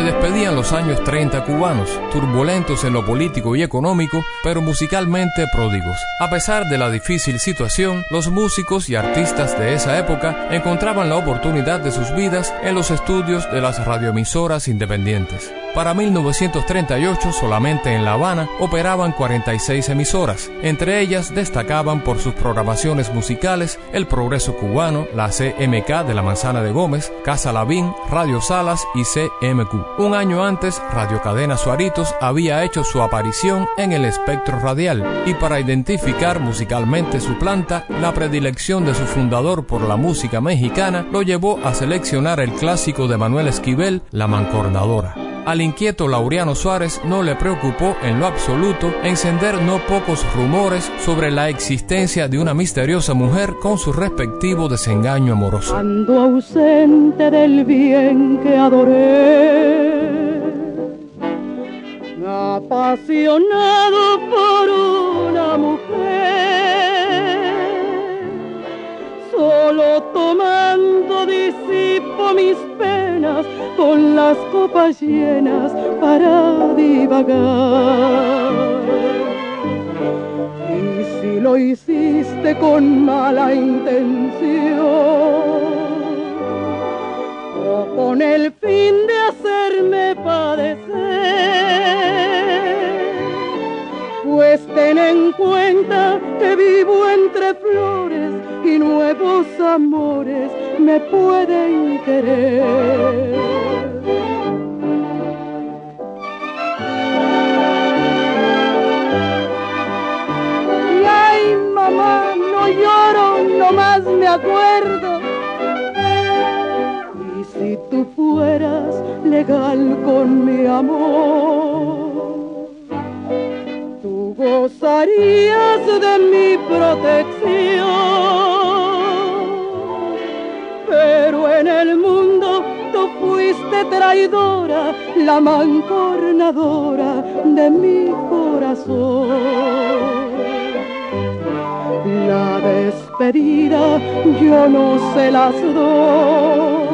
Se despedían los años 30 cubanos, turbulentos en lo político y económico, pero musicalmente pródigos. A pesar de la difícil situación, los músicos y artistas de esa época encontraban la oportunidad de sus vidas en los estudios de las radioemisoras independientes. Para 1938, solamente en La Habana operaban 46 emisoras. Entre ellas destacaban por sus programaciones musicales El Progreso Cubano, la CMK de la Manzana de Gómez, Casa Lavín, Radio Salas y CMQ. Un año antes, Radio Cadena Suaritos había hecho su aparición en el espectro radial y para identificar musicalmente su planta, la predilección de su fundador por la música mexicana lo llevó a seleccionar el clásico de Manuel Esquivel, La Mancornadora. Al inquieto Laureano Suárez no le preocupó en lo absoluto encender no pocos rumores sobre la existencia de una misteriosa mujer con su respectivo desengaño amoroso. Ausente del bien que adoré, apasionado por una mujer, solo tomando mis penas con las copas llenas para divagar. Y si lo hiciste con mala intención, o con el fin de hacerme padecer, pues ten en cuenta que vivo entre flores y nuevos amores me pueden querer. Ay, mamá, no lloro, nomás me acuerdo. Y si tú fueras legal con mi amor, gozarías de mi protección. Pero en el mundo tú fuiste traidora, la mancornadora de mi corazón. La despedida yo no se las doy.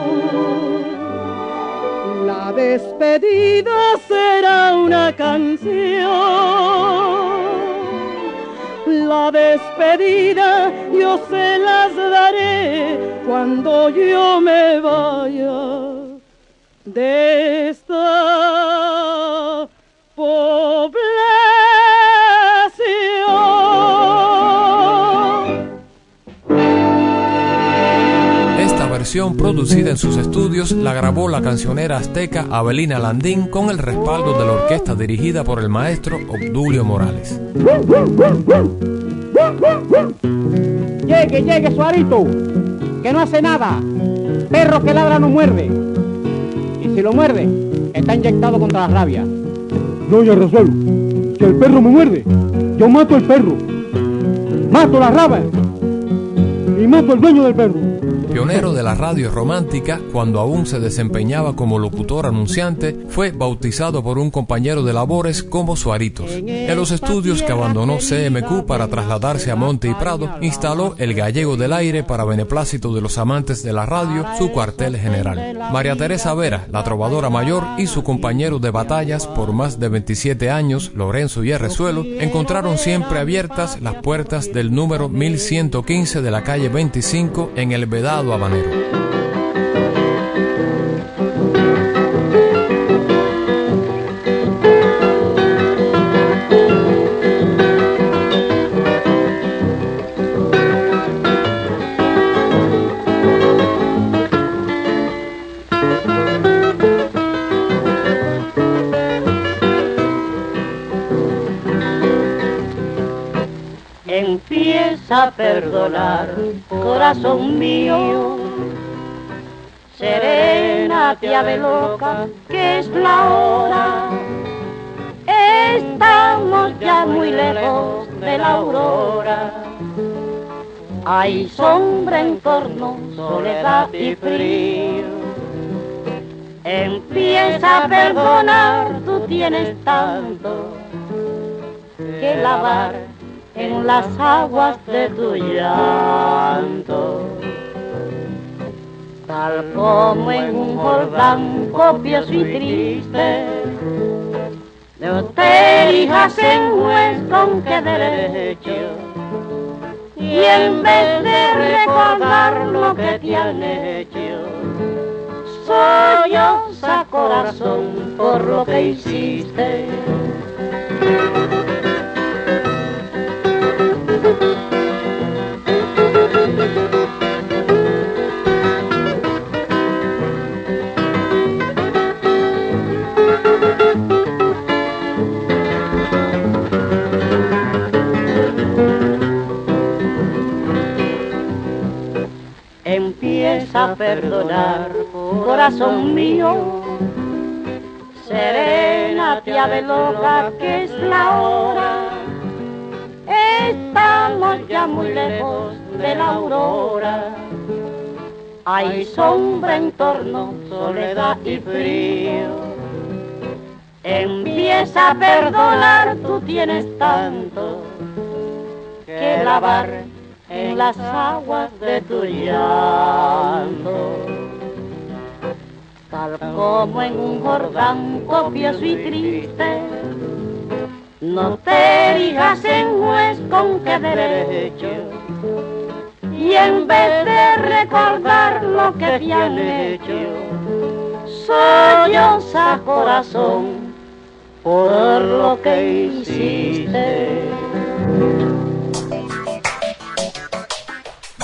La despedida será una canción. La despedida yo se las daré cuando yo me vaya de esta población. Producida en sus estudios la grabó la cancionera azteca Abelina Landín con el respaldo de la orquesta dirigida por el maestro Obdulio Morales. Llegue, llegue, Suarito, que no hace nada. Perro que ladra no muerde. Y si lo muerde, está inyectado contra la rabia. No, ya resuelvo. Si el perro me muerde, yo mato al perro. Mato la raba. Y mato al dueño del perro. Pionero de la radio romántica, cuando aún se desempeñaba como locutor anunciante, fue bautizado por un compañero de labores como Suaritos. En los estudios que abandonó CMQ para trasladarse a Monte y Prado, instaló el Gallego del Aire para beneplácito de los amantes de la radio, su cuartel general. María Teresa Vera, la trovadora mayor, y su compañero de batallas por más de 27 años, Lorenzo y encontraron siempre abiertas las puertas del número 1115 de la calle 25 en el Vedado Habanero. Empieza a perdonar, corazón mío. Serénate, ave loca, que es la hora. Estamos ya muy lejos de la aurora. Hay sombra en torno, soledad y frío. Empieza a perdonar, tú tienes tanto que lavar en las aguas de tu llanto. Tal como en un Jordán copioso y triste, no te elijas en juez con qué derecho. Y en vez de recordar lo que te han hecho, solloza corazón por lo que hiciste. Perdonar, corazón mío. Serénate ave loca que es la hora. Estamos ya muy lejos de la aurora. Hay sombra en torno, soledad y frío. Empieza a perdonar, tú tienes tanto que lavar en las aguas de tu llanto. Tal como en un Jordán copioso y triste, no te erijas en juez con qué derecho. Y en vez de recordar lo que te han hecho, solloza corazón por lo que hiciste.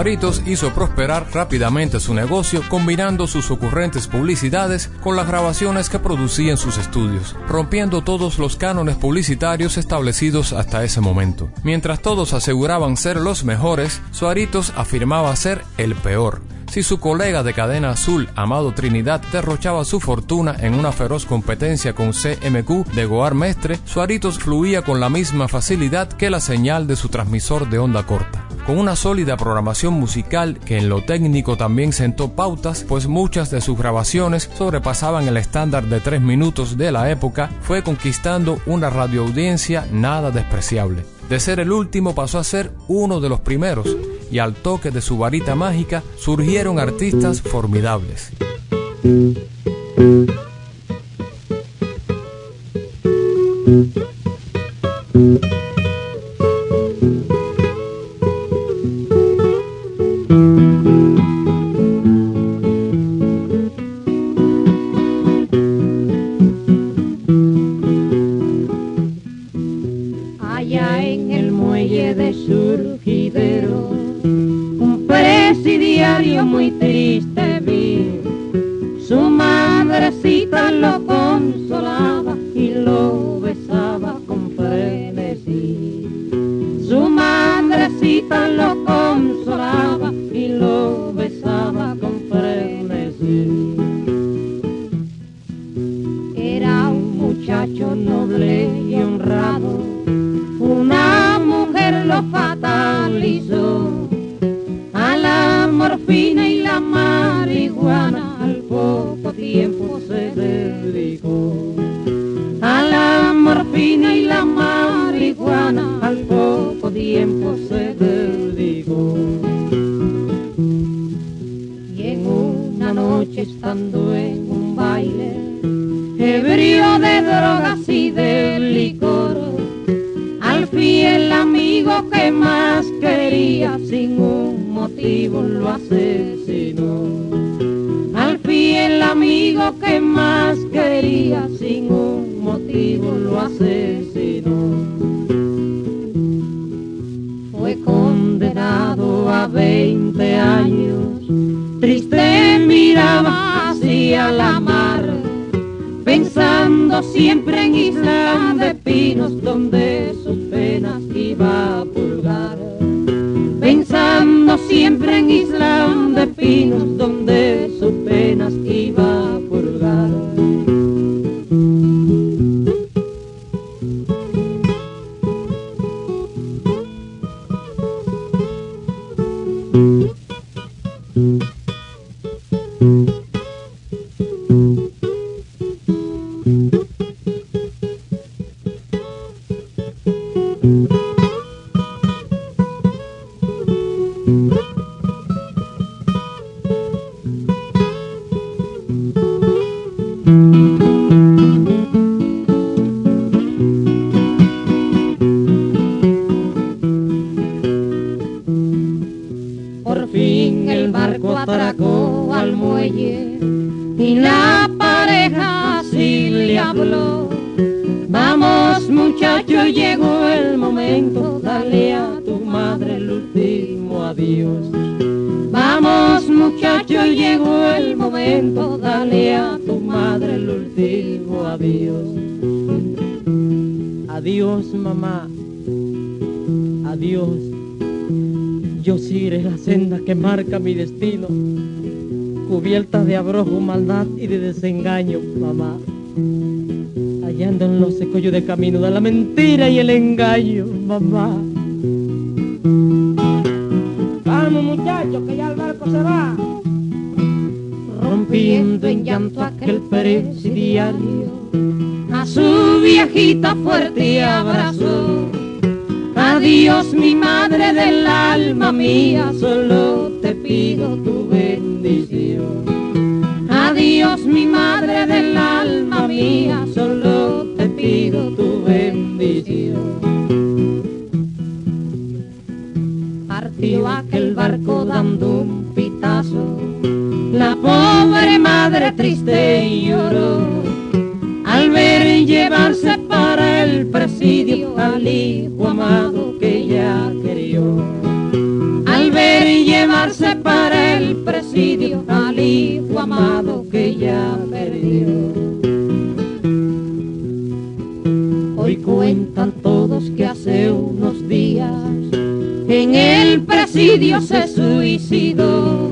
Suaritos hizo prosperar rápidamente su negocio combinando sus ocurrentes publicidades con las grabaciones que producía en sus estudios, rompiendo todos los cánones publicitarios establecidos hasta ese momento. Mientras todos aseguraban ser los mejores, Suaritos afirmaba ser el peor. Si su colega de cadena azul, Amado Trinidad, derrochaba su fortuna en una feroz competencia con CMQ de Goar Mestre, Suaritos fluía con la misma facilidad que la señal de su transmisor de onda corta con una sólida programación musical que en lo técnico también sentó pautas, pues muchas de sus grabaciones sobrepasaban el estándar de tres minutos de la época, fue conquistando una radioaudiencia nada despreciable. De ser el último pasó a ser uno de los primeros, y al toque de su varita mágica surgieron artistas formidables. Tiempo se dedicó. A la morfina y la marihuana al poco tiempo se dedicó. Y en una noche estando en un baile, ebrio de drogas y de licor, al fiel amigo que más quería sin un motivo lo asesinó. Amigo que más quería sin un motivo lo asesinó. Fue condenado a 20 años triste miraba hacia la mar, pensando siempre en Isla de Pinos, donde sus penas iba a pulgar. Pensando siempre en Isla atracó al muelle y la pareja así le habló. Vamos muchacho, llegó el momento, dale a tu madre el último adiós. Vamos muchacho, llegó el momento, dale a tu madre el último adiós. Adiós mamá, adiós. Yo seguiré la senda que marca mi destino, cubierta de abrojo, maldad y de desengaño, mamá. Hallando en los secollos de camino de la mentira y el engaño, mamá. Vamos muchachos, que ya el barco se va. Rompiendo en llanto aquel presidiario, a su viejita fuerte abrazó. Adiós mi madre del alma mía, solo te pido tu bendición. Adiós mi madre del alma mía, solo te pido tu bendición. Partió aquel barco dando un pitazo, la pobre madre triste lloró al ver llevarse para el presidio al hijo amado que ella querió. Al ver llevarse para el presidio al hijo amado que ella perdió. Hoy cuentan todos que hace unos días en el presidio se suicidó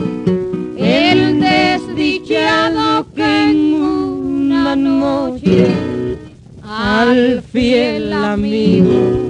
el desdichado al fiel amigo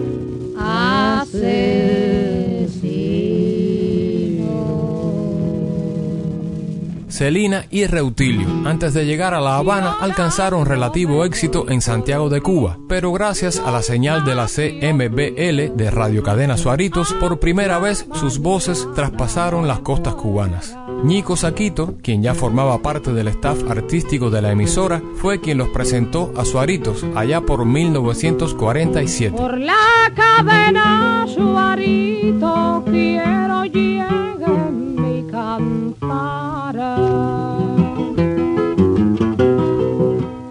Celina y Reutilio, antes de llegar a La Habana, alcanzaron relativo éxito en Santiago de Cuba, pero gracias a la señal de la CMBL de Radio Cadena Suaritos, por primera vez sus voces traspasaron las costas cubanas. Nico Saquito, quien ya formaba parte del staff artístico de la emisora, fue quien los presentó a Suaritos allá por 1947. Por la cadena Suarito quiero mi cantar.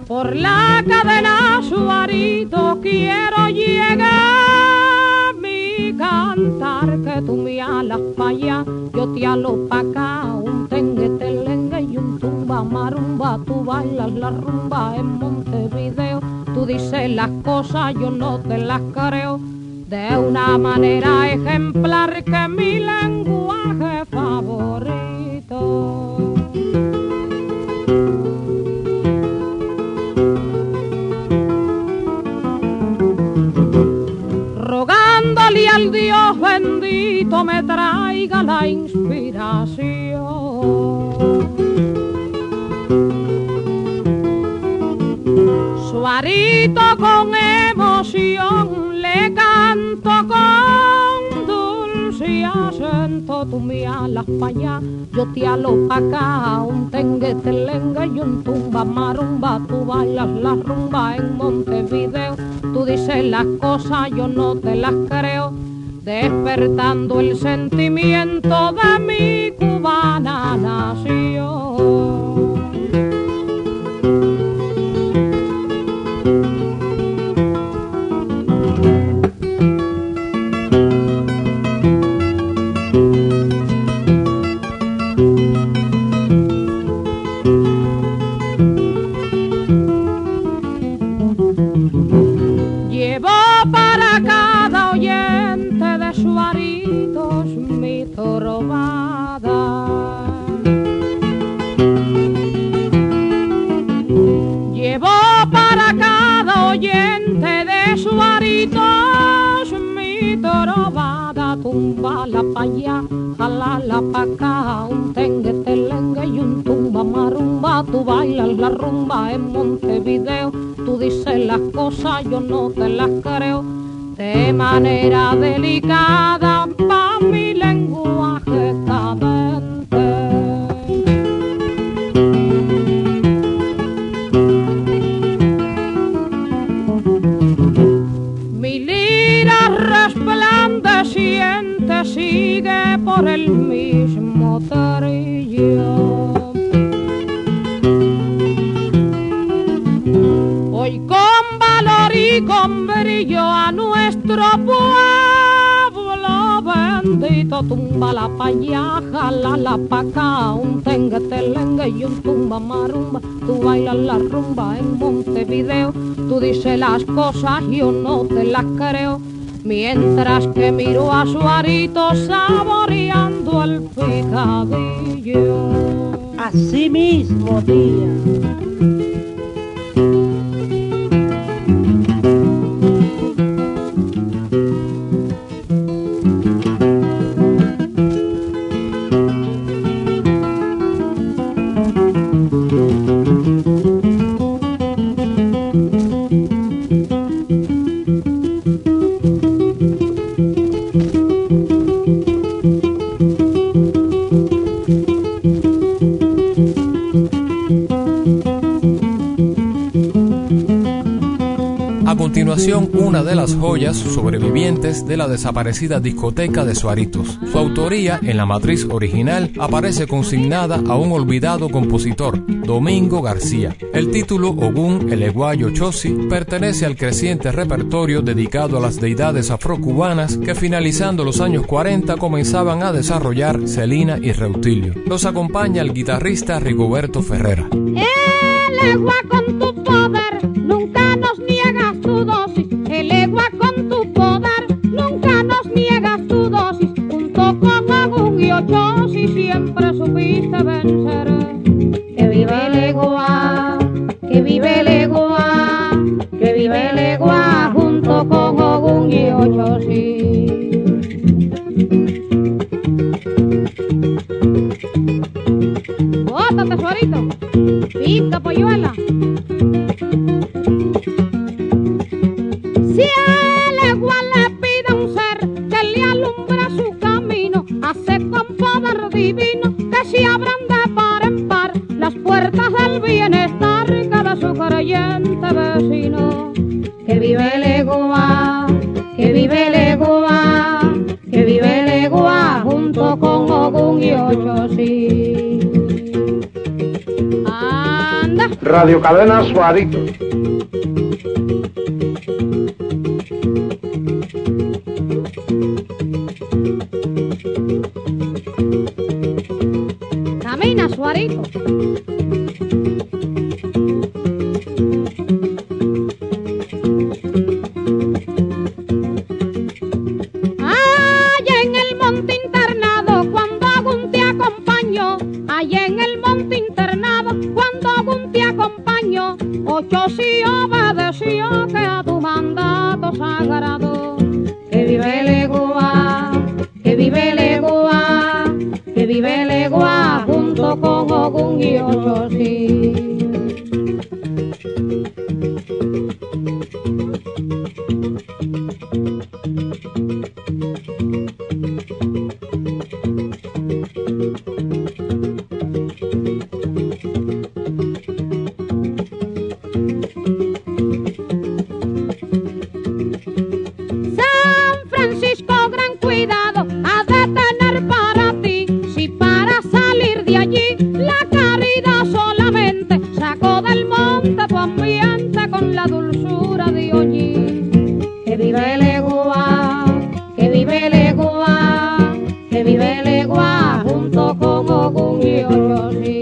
Por la cadena Suarito quiero llegar. Mi cantar que tú me alas pa' allá, yo te alo pa' acá, un tengue, telengue y un tumba marumba, tú bailas la rumba en Montevideo, tú dices las cosas, yo no te las creo, de una manera ejemplar que mi lenguaje favorito. rogándole al Dios bendito me traiga la inspiración. Suarito con emoción le canto con tú me alas pa' allá, yo te alo pa' acá, un tengue, telengue y un tumba marumba, tú bailas la rumba en Montevideo, tú dices las cosas, yo no te las creo, despertando el sentimiento de mi cubana nación. La rumba en Montevideo, tú dices las cosas, yo no te las creo, de manera delicada tumba la paya, jala la paca, un tengue telengue y un tumba marumba, tú bailas la rumba en Montevideo, tú dices las cosas, yo no te las creo, mientras que miro a Suarito saboreando el picadillo. Así mismo, tía. De la desaparecida discoteca de Suaritos. Su autoría en la matriz original aparece consignada a un olvidado compositor, Domingo García. El título Ogún el Eguayo Chosi pertenece al creciente repertorio dedicado a las deidades afrocubanas que finalizando los años 40 comenzaban a desarrollar Celina y Reutilio. Los acompaña el guitarrista Rigoberto Ferrera. El Radio Cadena Suarito. vive el que vive el que vive el junto con Ogun y Oyoshi.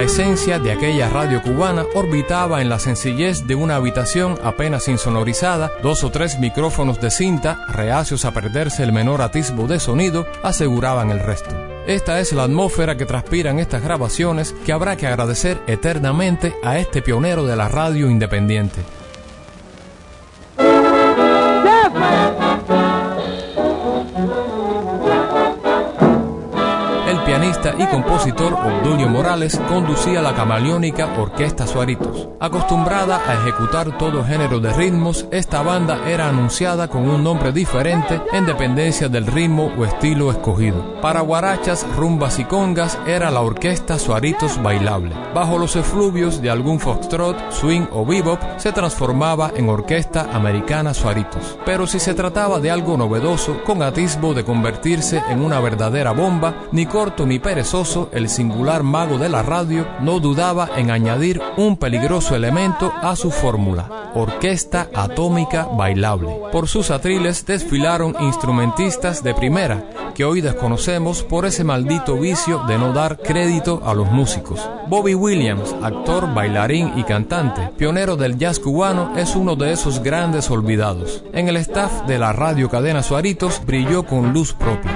La esencia de aquella radio cubana orbitaba en la sencillez de una habitación apenas insonorizada, dos o tres micrófonos de cinta, reacios a perderse el menor atisbo de sonido, aseguraban el resto. Esta es la atmósfera que transpiran estas grabaciones que habrá que agradecer eternamente a este pionero de la radio independiente. Conducía la camaleónica Orquesta Suaritos. Acostumbrada a ejecutar todo género de ritmos, esta banda era anunciada con un nombre diferente en dependencia del ritmo o estilo escogido. Para guarachas, rumbas y congas era la Orquesta Suaritos Bailable. Bajo los efluvios de algún foxtrot, swing o bebop, se transformaba en Orquesta Americana Suaritos. Pero si se trataba de algo novedoso, con atisbo de convertirse en una verdadera bomba, ni corto ni perezoso, el singular mago de la radio no dudaba en añadir un peligroso elemento a su fórmula, orquesta atómica bailable. Por sus atriles desfilaron instrumentistas de primera, que hoy desconocemos por ese maldito vicio de no dar crédito a los músicos. Bobby Williams, actor, bailarín y cantante, pionero del jazz cubano, es uno de esos grandes olvidados. En el staff de la radio cadena Suaritos brilló con luz propia.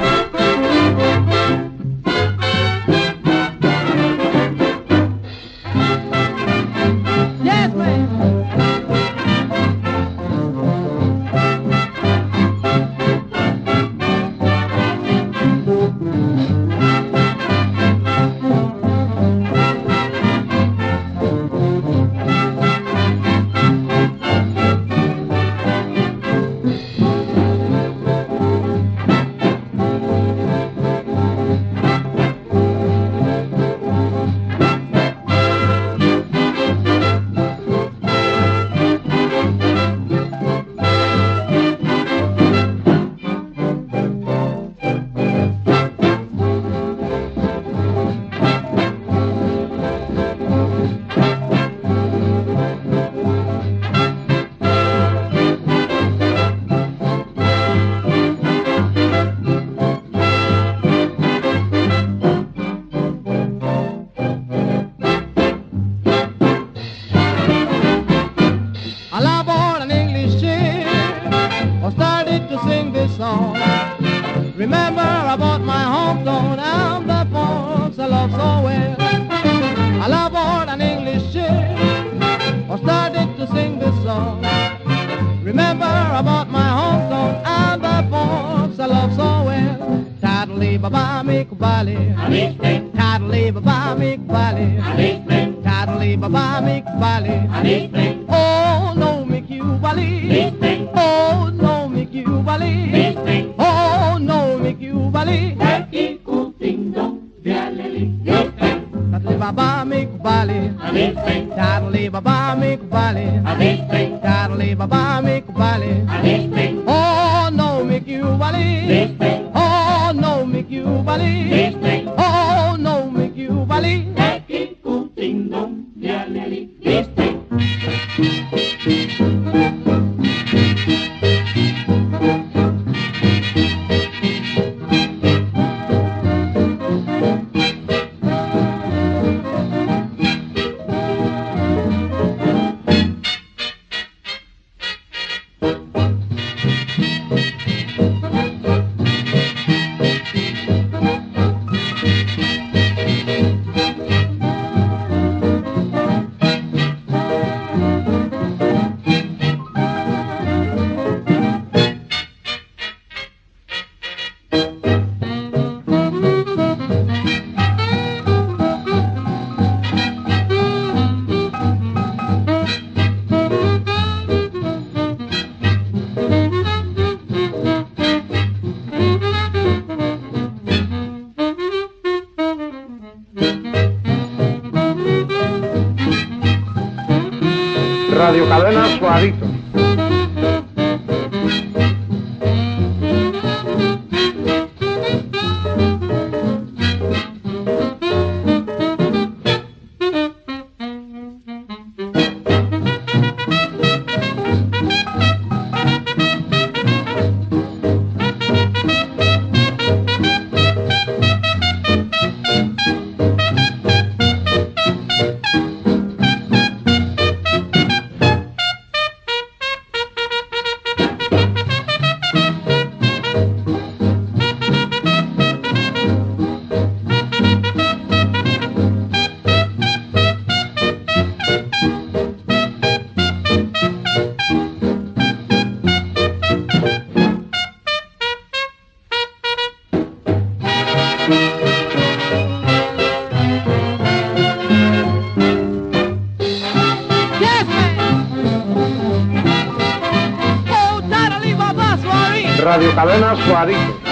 Radio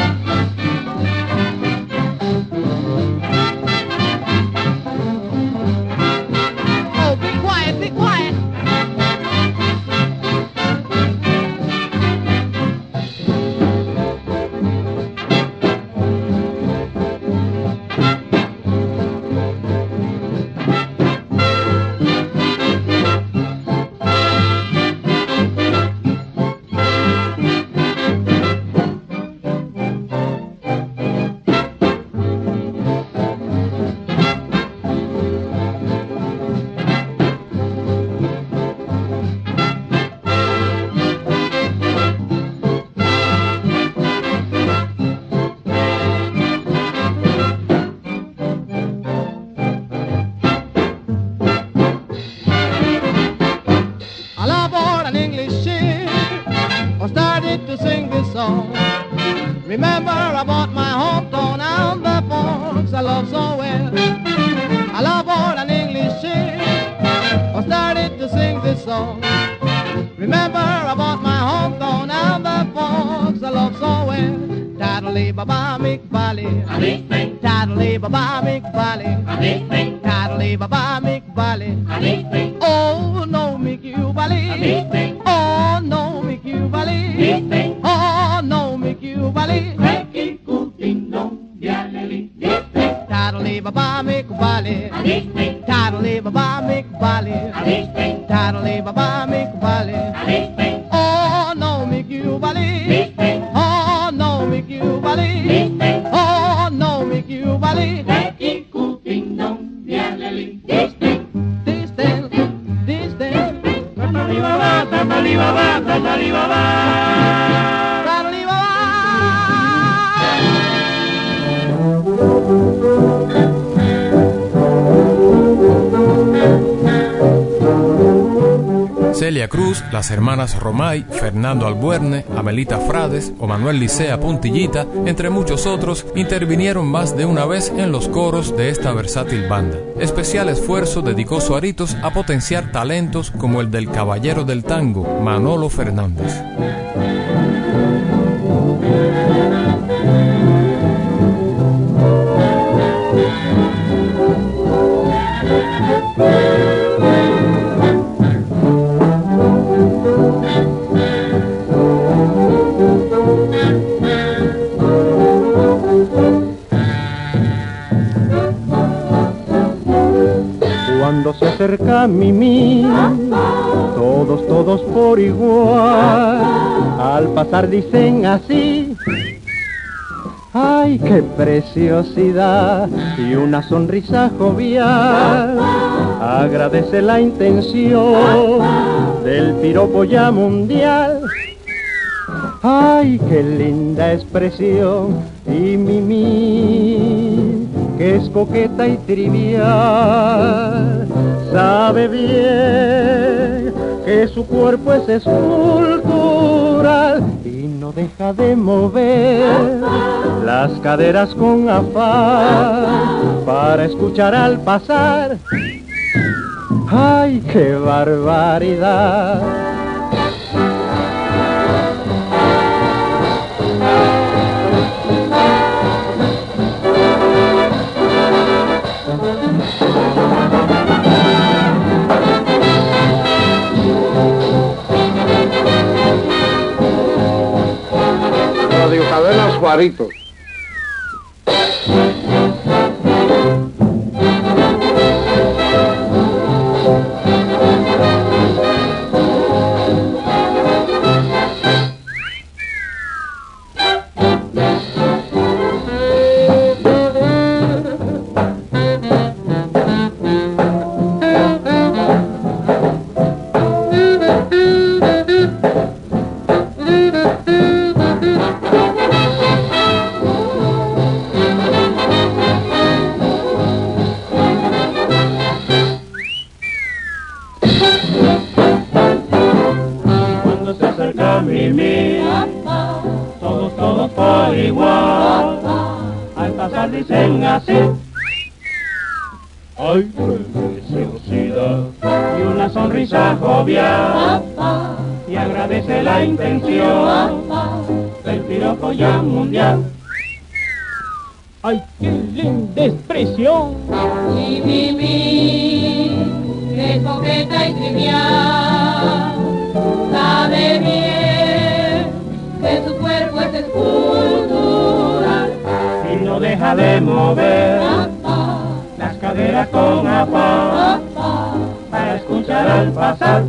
las hermanas Romay, Fernando Albuerne, Amelita Frades o Manuel Licea Puntillita, entre muchos otros, intervinieron más de una vez en los coros de esta versátil banda. Especial esfuerzo dedicó Suaritos a potenciar talentos como el del caballero del tango, Manolo Fernández. Se acerca Mimi, todos, todos por igual, al pasar dicen así, ay, qué preciosidad, y una sonrisa jovial, agradece la intención del piropo ya mundial. Ay, qué linda expresión, y Mimi, que es coqueta y trivial, sabe bien que su cuerpo es escultural y no deja de mover las caderas con afán para escuchar al pasar. ¡Ay, qué barbaridad! Cadena ¡Ay, qué linda expresión! Mi, mi, mi, que es coqueta y trivial, sabe bien que su cuerpo es escultural. Y no deja de mover las caderas con afán para escuchar al pasar.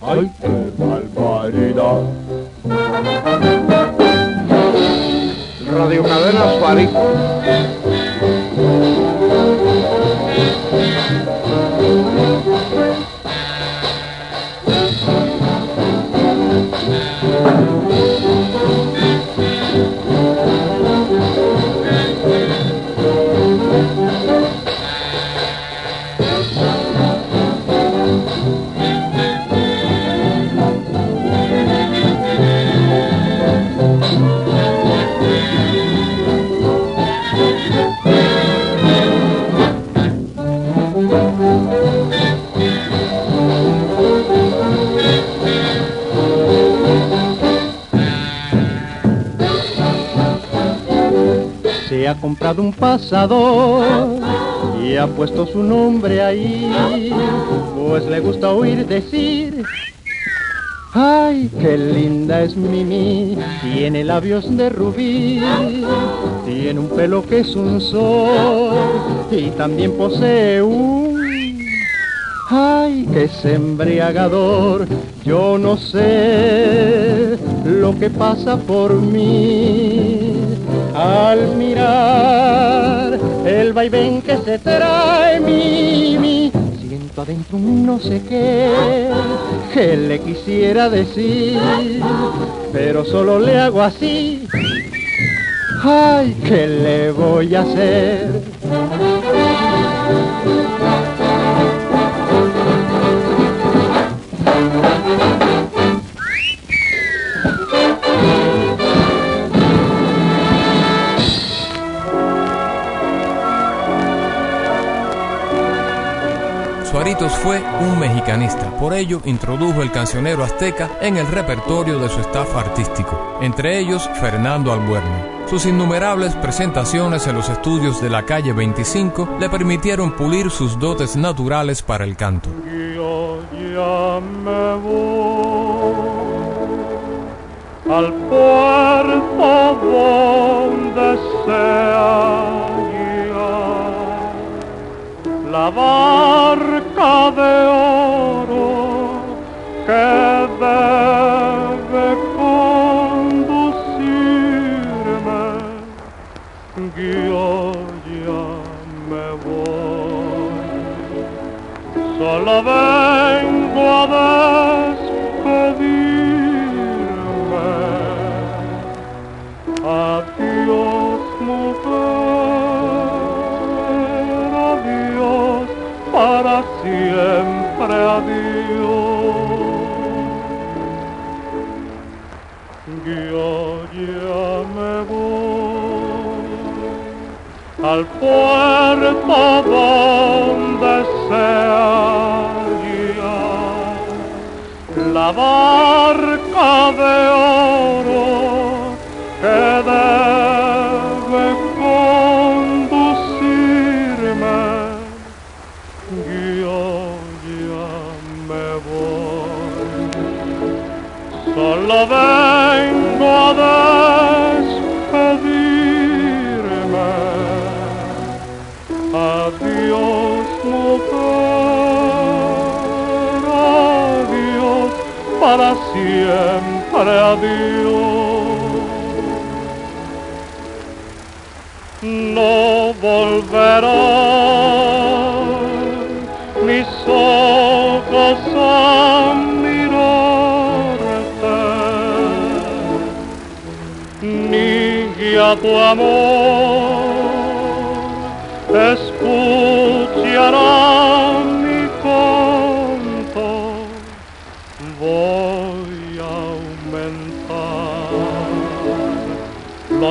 ¡Ay, qué barbaridad! Radio Cadena Suárez. Comprado un pasador y ha puesto su nombre ahí, pues le gusta oír decir, ay, qué linda es Mimi, tiene labios de rubí, tiene un pelo que es un sol y también posee un Ay, qué es embriagador, yo no sé lo que pasa por mí al mirar el vaivén que se trae mi, Siento adentro un no sé qué que le quisiera decir, pero solo le hago así. Ay, ¿qué le voy a hacer? Fue un mexicanista, por ello introdujo el cancionero azteca en el repertorio de su staff artístico, entre ellos Fernando Albuerne. Sus innumerables presentaciones en los estudios de la calle 25 le permitieron pulir sus dotes naturales para el canto. Yo ya me voy al puerto donde sea la barca de oro que debe conducirme. Yo ya me voy solo vengo a despedirme. Para siempre adiós. Yo ya me voy al puerto donde sea llegar la siempre adiós. No volverán mis ojos a mirarte ni a tu amor escuchará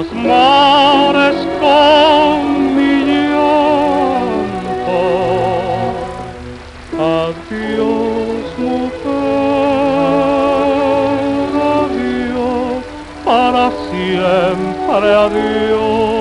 los mares con mi llanto. Adiós, mujer, adiós, para siempre adiós.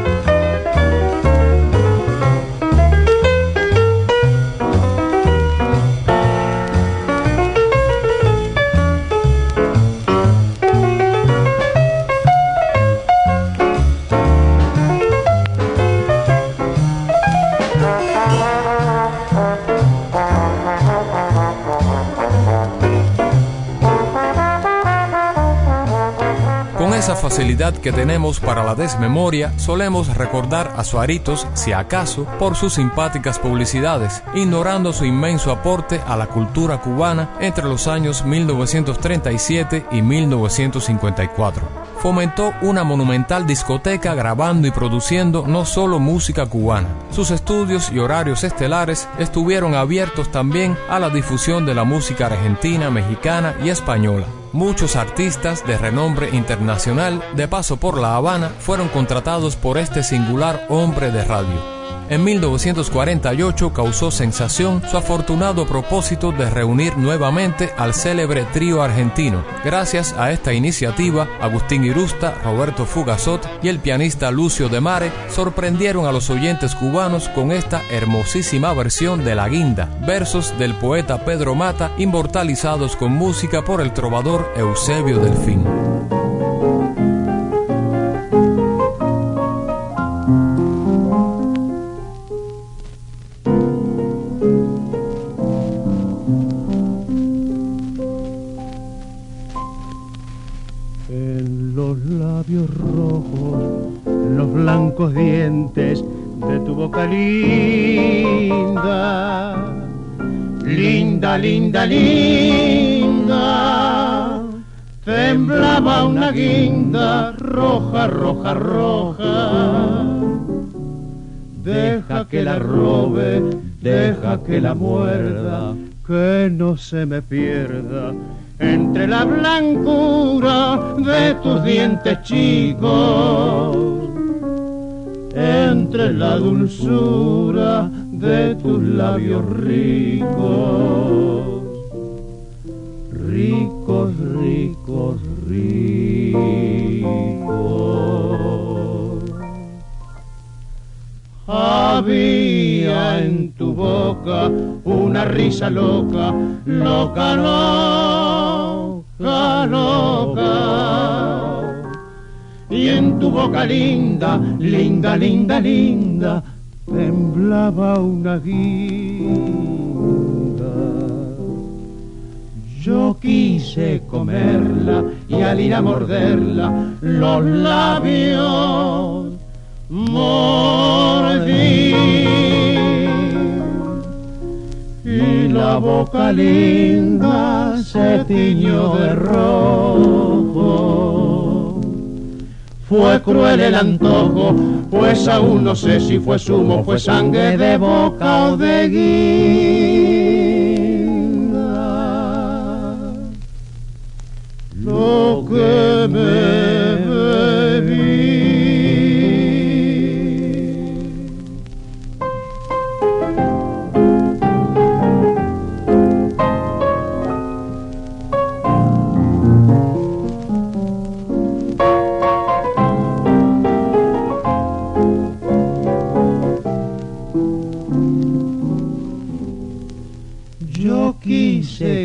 Facilidad que tenemos para la desmemoria, solemos recordar a Suaritos, si acaso, por sus simpáticas publicidades, ignorando su inmenso aporte a la cultura cubana entre los años 1937 y 1954 fomentó una monumental discoteca grabando y produciendo no solo música cubana. Sus estudios y horarios estelares estuvieron abiertos también a la difusión de la música argentina, mexicana y española. Muchos artistas de renombre internacional de paso por La Habana fueron contratados por este singular hombre de radio. En 1948 causó sensación su afortunado propósito de reunir nuevamente al célebre trío argentino. Gracias a esta iniciativa, Agustín Irusta, Roberto Fugazot y el pianista Lucio de Mare sorprendieron a los oyentes cubanos con esta hermosísima versión de La Guinda, versos del poeta Pedro Mata inmortalizados con música por el trovador Eusebio Delfín. Roja, roja. Deja que la robe, deja que la muerda, que no se me pierda entre la blancura de tus dientes chicos entre la dulzura de tus labios ricos, ricos, ricos, ricos. Había en tu boca una risa loca, loca, loca, loca y en tu boca linda, linda, linda, linda, temblaba una guinda. Yo quise comerla y al ir a morderla los labios mordí y la boca linda se tiñó de rojo. Fue cruel el antojo, pues aún no sé si fue sumo, fue sangre de boca o de guinda. Que me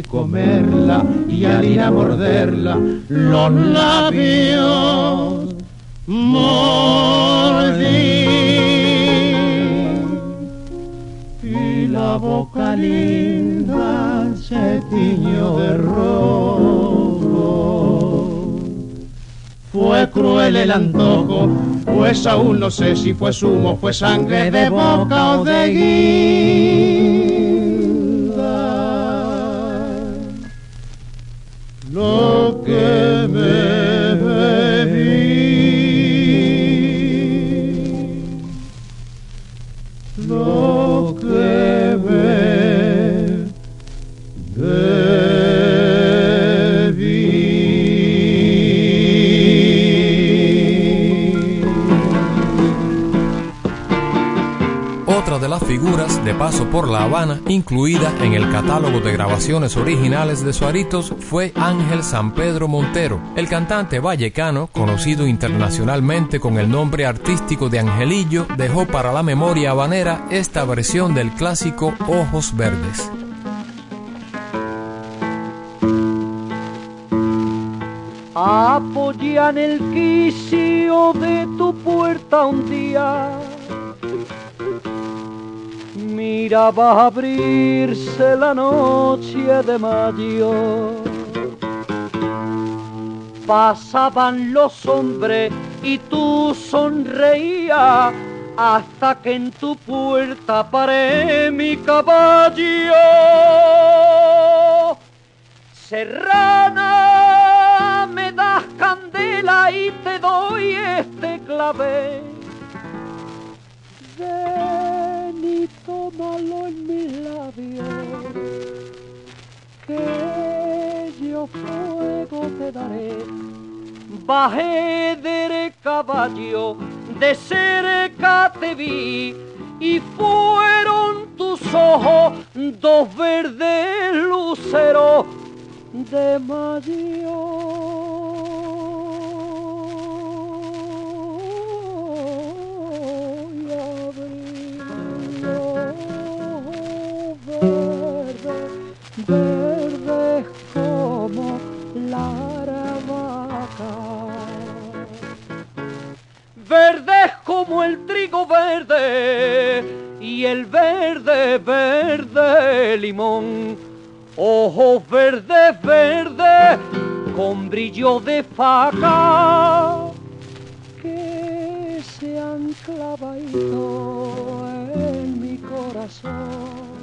comerla y al ir a morderla los labios mordí y la boca linda se tiñó de rojo. Fue cruel el antojo, pues aún no sé si fue sumo, fue sangre de boca o de guía. Figuras de paso por La Habana, incluida en el catálogo de grabaciones originales de Suaritos, fue Ángel San Pedro Montero, el cantante vallecano, conocido internacionalmente con el nombre artístico de Angelillo, dejó para la memoria habanera esta versión del clásico Ojos Verdes. Apoyan el quicio de tu puerta un día miraba abrirse la noche de mayo. Pasaban los hombres y tú sonreías hasta que en tu puerta paré mi caballo. Serrana, me das candela y te doy este clave y tómalo en mis labios, que yo fuego te daré. Bajé de caballo, de cerca te vi, y fueron tus ojos dos verdes luceros de mayo. Faca que se han clavado en mi corazón.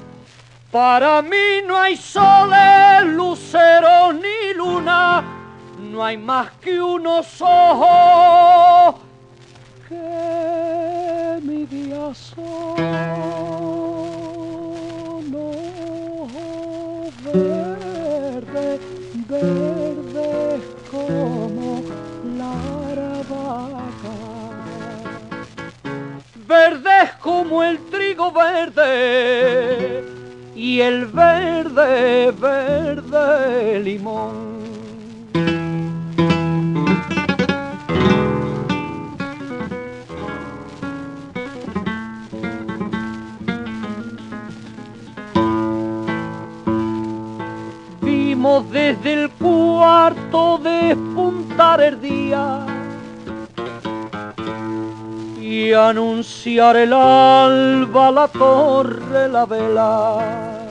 Para mí no hay soles, lucero ni luna, no hay más que unos ojos que mi día son verdes como el trigo verde y el verde, verde limón. Vimos desde el cuarto despuntar el día y anunciar el alba, la torre, la vela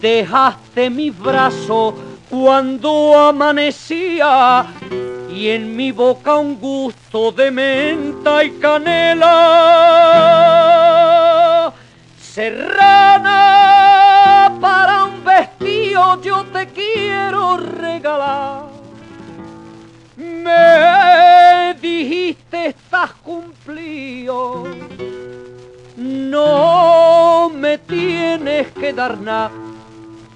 dejaste mi brazo cuando amanecía y en mi boca un gusto de menta y canela. Serrana, para un vestido yo te quiero regalar. Me dijiste estás cumplido, no me tienes que dar nada.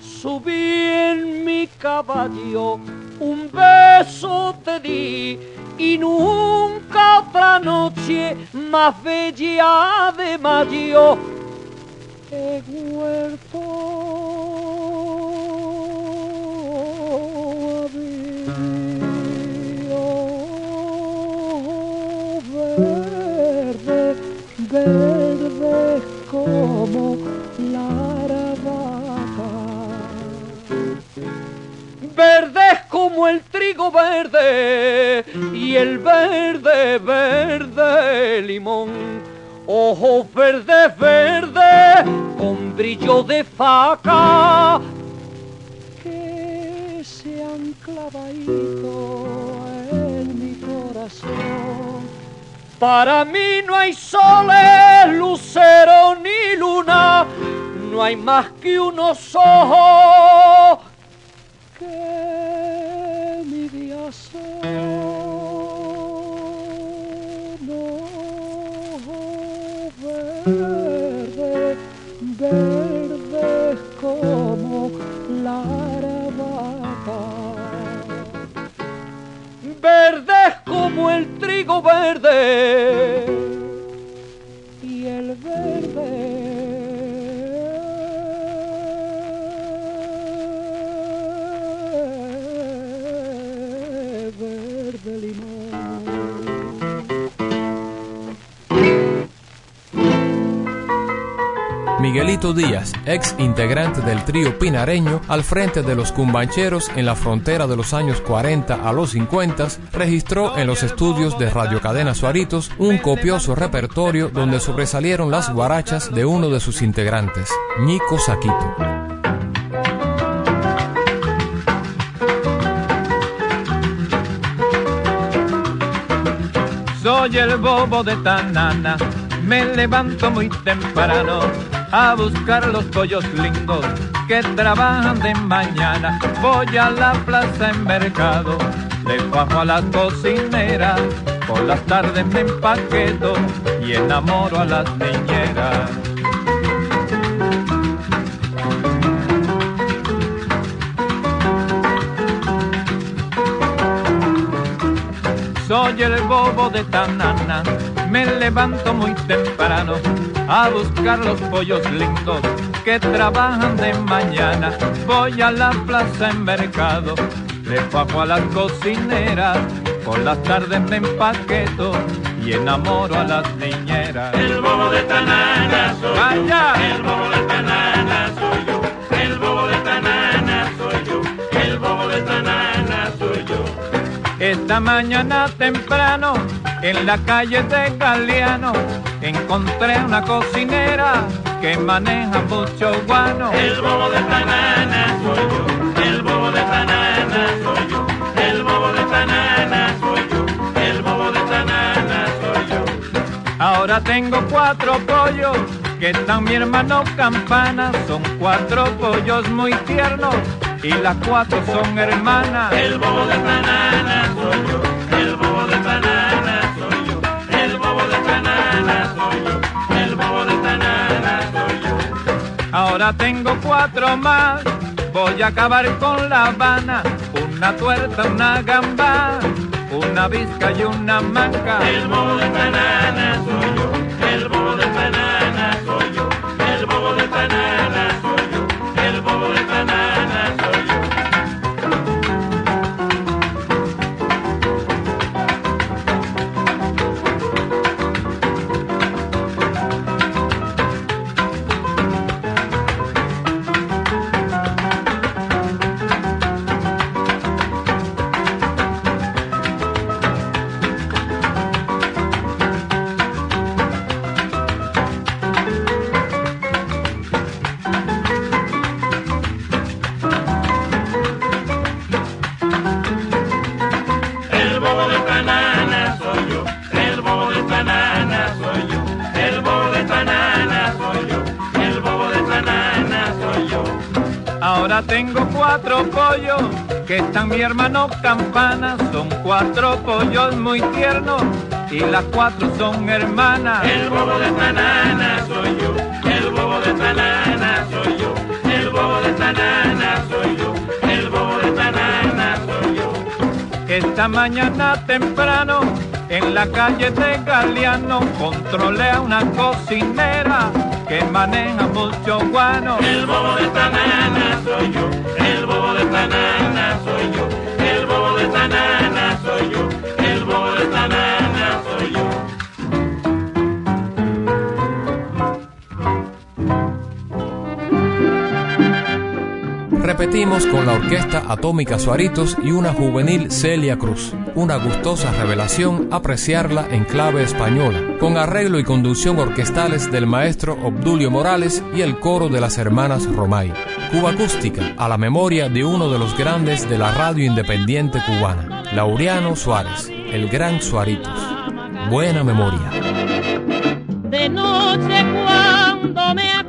Subí en mi caballo, un beso te di y nunca otra noche más bella de mayo he vuelto verde como la aravaca. Verdes como el trigo verde y el verde, verde limón. Ojos verdes, verdes con brillo de faca que se han clavado Para mí no hay soles, lucero ni luna, no hay más que unos ojos que mi día son. Verde, verde como la aravaca. Verdes como el verde Miguelito Díaz, ex integrante del trío pinareño, al frente de los cumbancheros en la frontera de los años 40 a los 50, registró en los estudios de Radio Cadena Suaritos un copioso repertorio donde sobresalieron las guarachas de uno de sus integrantes, Nico Saquito. Soy el bobo de Tanana, me levanto muy temprano a buscar los pollos lindos que trabajan de mañana. Voy a la plaza en mercado, le bajo a la cocinera, por las tardes me empaqueto y enamoro a las niñeras. Soy el bobo de Tanana, me levanto muy temprano a buscar los pollos lindos que trabajan de mañana. Voy a la plaza en mercado, le bajo a las cocineras, por las tardes me empaqueto y enamoro a las niñeras. El bobo de Tanana soy ¡Vaya! yo, el bobo de Tanana soy yo, el bobo de Tanana soy yo, el bobo de Tanana soy yo. Esta mañana temprano, en la calle de Galeano, encontré una cocinera que maneja mucho guano. El bobo de Tanana soy yo, el bobo de Tanana soy yo, el bobo de Tanana soy yo, el bobo de Tanana soy yo. Ahora tengo cuatro pollos que están mi hermano Campana. Son cuatro pollos muy tiernos y las cuatro son hermanas. El bobo de Tanana soy yo, el bobo de Tanana Tanana soy yo, el bobo de Tanana soy yo. Ahora tengo cuatro más. Voy a acabar con la Habana. Una tuerta, una gamba, una visca y una manca. El bobo de Tanana soy yo, el bobo de Tanana soy yo, el bobo de Tanana casa tengo cuatro pollos que están mi hermano campana. Son cuatro pollos muy tiernos y las cuatro son hermanas. El bobo de banana soy yo, el bobo de banana soy yo, el bobo de banana soy yo, el bobo de banana soy yo. Esta mañana temprano en la calle de Galeano controlé a una cocinera que maneja mucho guano. El bobo de banana soy yo, el bobo de banana soy yo, el bobo de soy Repetimos con la orquesta Atómica Suaritos y una juvenil Celia Cruz. Una gustosa revelación apreciarla en clave española, con arreglo y conducción orquestales del maestro Obdulio Morales y el coro de las hermanas Romay. Cuba Acústica, a la memoria de uno de los grandes de la radio independiente cubana, Laureano Suárez, el gran Suaritos. Buena memoria. De noche cuando me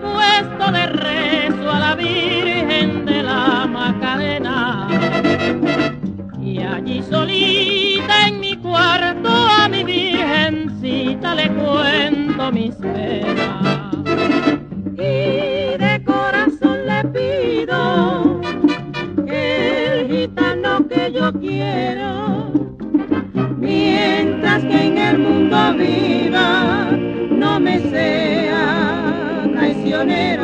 Le cuento mis penas y de corazón le pido que el gitano que yo quiero mientras que en el mundo viva no me sea traicionero.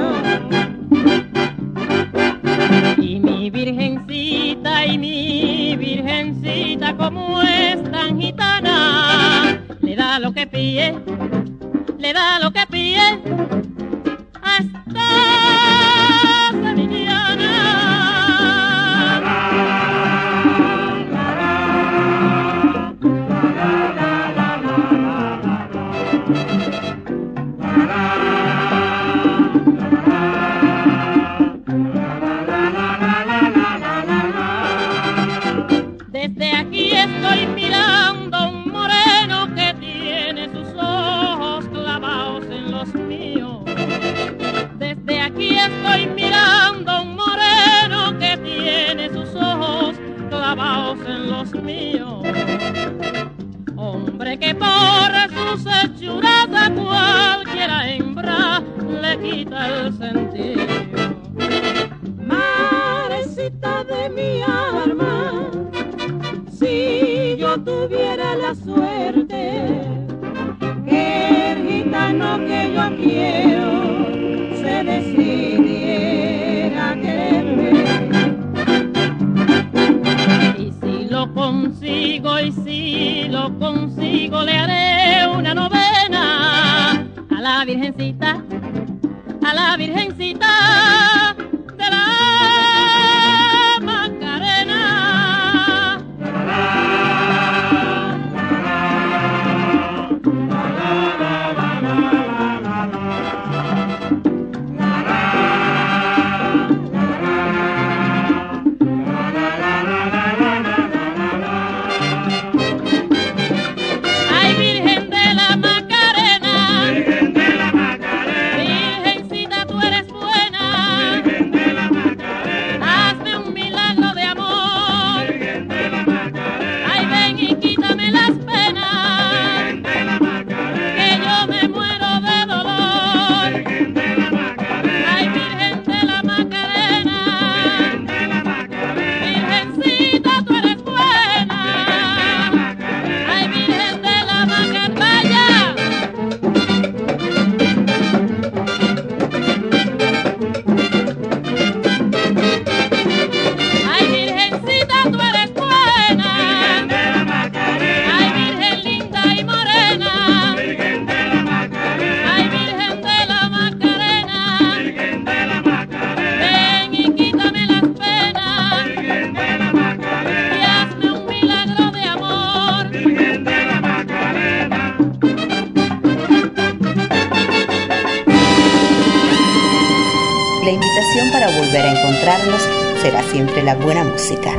Música.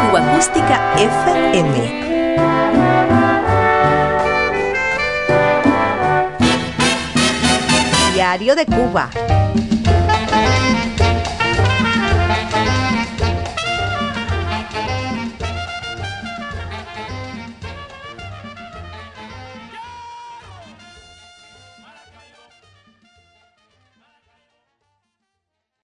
Cuba Acústica FM. Diario de Cuba.